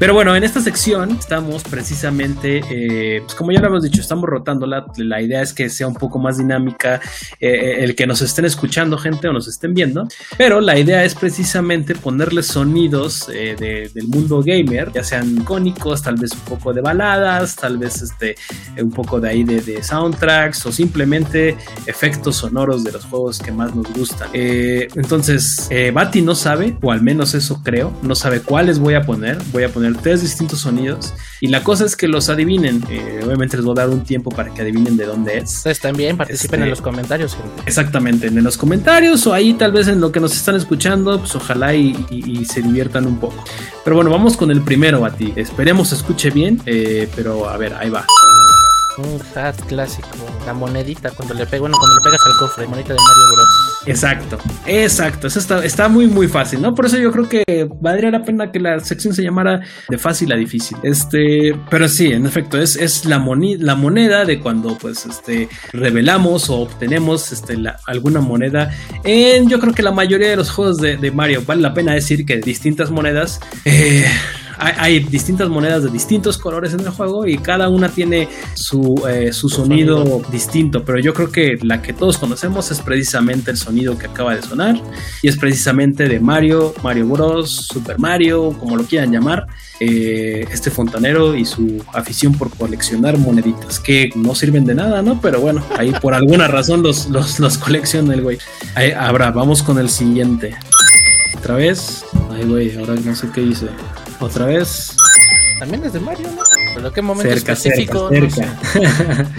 Pero bueno, en esta sección estamos precisamente, eh, pues como ya lo hemos dicho, estamos rotándola. La idea es que sea un poco más dinámica eh, el que nos estén escuchando gente o nos estén viendo. Pero la idea es precisamente ponerles sonidos eh, del mundo gamer, ya sean icónicos, tal vez un poco de baladas, tal vez este, un poco de ahí de, soundtracks o simplemente efectos sonoros de los juegos que más nos gustan. entonces, Bati no sabe, o al menos eso creo, no sabe cuáles voy a poner. Voy a poner tres distintos sonidos y la cosa es que los adivinen. Eh, obviamente les voy a dar un tiempo para que adivinen de dónde es. Ustedes también participen en este, los comentarios. Exactamente, en los comentarios o ahí tal vez en lo que nos están escuchando, pues ojalá y, se diviertan un poco. Pero bueno, vamos con el primero, Bati. Esperemos se escuche bien, eh, pero a ver, ahí va. Un hat clásico, la monedita cuando le pego, bueno, cuando le pegas al cofre, monedita de Mario Bros. Exacto, exacto. Eso está, está muy, muy fácil, ¿no? Por eso yo creo que valdría la pena que la sección se llamara de fácil a difícil. Este, pero sí, en efecto, es, es la, la moneda de cuando, pues, este, revelamos o obtenemos este, alguna moneda en, yo creo que la mayoría de los juegos de, de Mario. Vale la pena decir que distintas monedas. Eh, hay, distintas monedas de distintos colores en el juego y cada una tiene su, eh, su sonido, distinto, pero yo creo que la que todos conocemos es precisamente el sonido que acaba de sonar y es precisamente de Mario, Mario Bros, Super Mario, como lo quieran llamar, eh, este fontanero y su afición por coleccionar moneditas que no sirven de nada, ¿no? Pero bueno, ahí por alguna razón los, los, los colecciona el güey. Ahí, ahora vamos con el siguiente. Otra vez. Ay, güey, ahora no sé qué hice. Otra vez. También es de Mario, ¿no? ¿Pero qué momento cerca, específico? Cerca,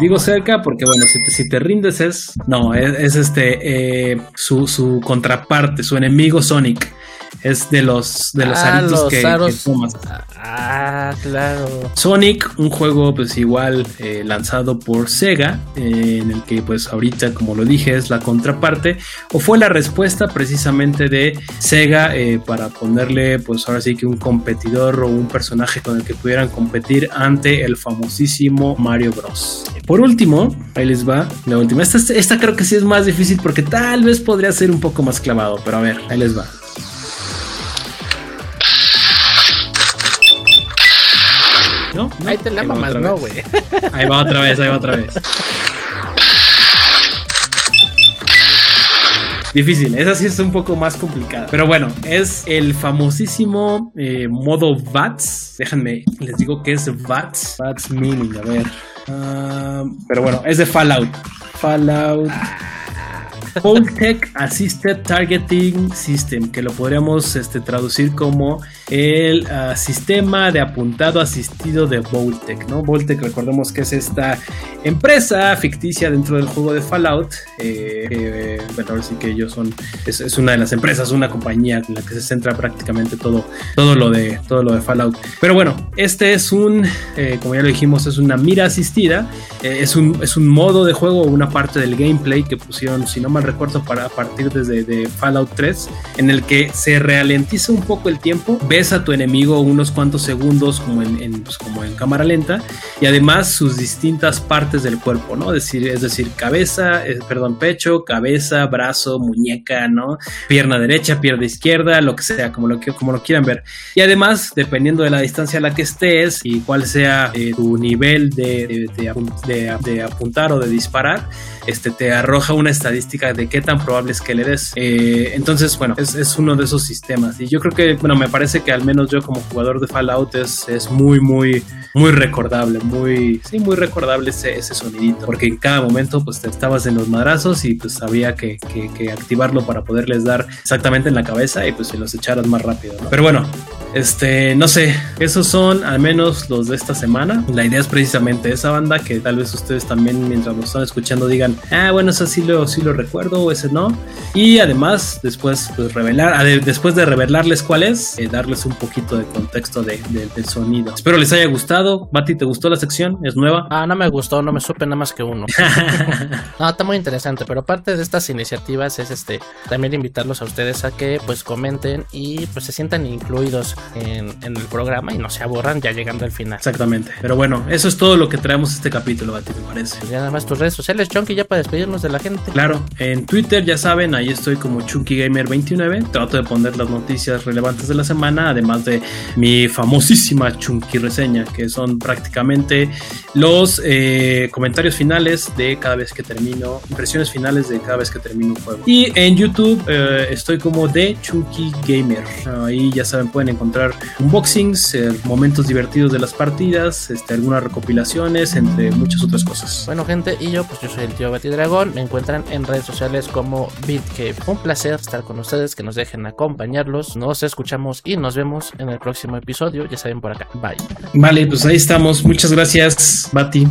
Digo cerca porque, bueno, si te, si te rindes es. No, es, este. Eh, su, su contraparte, su enemigo Sonic es de los de los ah, aritos que, tomas. Ah, claro. Sonic, un juego pues igual eh, lanzado por Sega, eh, en el que pues ahorita como lo dije es la contraparte, o fue la respuesta precisamente de Sega eh, para ponerle pues ahora sí que un competidor o un personaje con el que pudieran competir ante el famosísimo Mario Bros. Por último, ahí les va la última. Esta, esta creo que sí es más difícil porque tal vez podría ser un poco más clavado, pero a ver, ahí les va. ¿No? Ahí te la mamás, no, güey. Ahí va otra vez, ahí va otra vez. Difícil, esa sí es un poco más complicada. Pero bueno, es el famosísimo eh, modo VATS. Déjenme, les digo que es VATS. VATS Mini, a ver. Ah, pero bueno, es de Fallout. Fallout. Voltec Assisted Targeting System, que lo podríamos este, traducir como el ah, sistema de apuntado asistido de Voltec, ¿no? Voltec, recordemos que es esta empresa ficticia dentro del juego de Fallout. Eh, bueno, ahora sí que ellos son, es, una de las empresas, una compañía en la que se centra prácticamente todo, todo, lo, de, todo lo de Fallout. Pero bueno, este es un, eh, como ya lo dijimos, es una mira asistida, eh, es, un, es un modo de juego, una parte del gameplay que pusieron, si no mal recuerdo, para partir desde de Fallout 3, en el que se ralentiza un poco el tiempo a tu enemigo unos cuantos segundos como en, pues, como en cámara lenta y además sus distintas partes del cuerpo, ¿no? Es decir, es decir, cabeza, eh, perdón, pecho, cabeza, brazo, muñeca, ¿no? Pierna derecha, pierna izquierda, lo que sea, como lo, que, como lo quieran ver. Y además, dependiendo de la distancia a la que estés y cuál sea eh, tu nivel de, de, apuntar o de disparar, este, te arroja una estadística de qué tan probable es que le des. Eh, entonces, bueno, es, es uno de esos sistemas. Y yo creo que, bueno, me parece que al menos yo como jugador de Fallout es, es muy, muy, muy recordable, muy, sí, muy recordable ese, ese sonidito, porque en cada momento pues te estabas en los madrazos y pues había que, que, activarlo para poderles dar exactamente en la cabeza y pues se los echaras más rápido, Pero bueno, este, no sé, esos son al menos los de esta semana. La idea es precisamente esa banda que tal vez ustedes también mientras lo están escuchando digan, ah, bueno, eso sí lo, sí lo recuerdo o ese no. Y además, después, pues revelar, después de revelarles cuál es, eh, darles un poquito de contexto de, del sonido. Espero les haya gustado. Bati, ¿te gustó la sección? ¿Es nueva? Ah, no me gustó, no me supe nada más que uno. no, está muy interesante, pero parte de estas iniciativas es este también invitarlos a ustedes a que pues comenten y pues se sientan incluidos en, en, el programa y no se aborran ya llegando al final. Exactamente. Pero bueno, eso es todo lo que traemos este capítulo, Bati, me parece. Y nada más tus redes sociales, Chunky, ya para despedirnos de la gente. Claro, en Twitter ya saben, ahí estoy como ChunkyGamer29. Trato de poner las noticias relevantes de la semana, además de mi famosísima Chunky reseña, que son prácticamente los eh, comentarios finales de cada vez que termino, impresiones finales de cada vez que termino un juego. Y en YouTube eh, estoy como de Chunky Gamer. Ahí ya saben, pueden encontrar unboxings, eh, momentos divertidos de las partidas, este, algunas recopilaciones, entre muchas otras cosas. Bueno, gente, y yo, pues yo soy el tío Batidragón. Me encuentran en redes sociales como BitCave. Un placer estar con ustedes, que nos dejen acompañarlos. Nos escuchamos y nos vemos en el próximo episodio. Ya saben por acá. Bye. Vale, pues ahí estamos. Muchas gracias, Bati.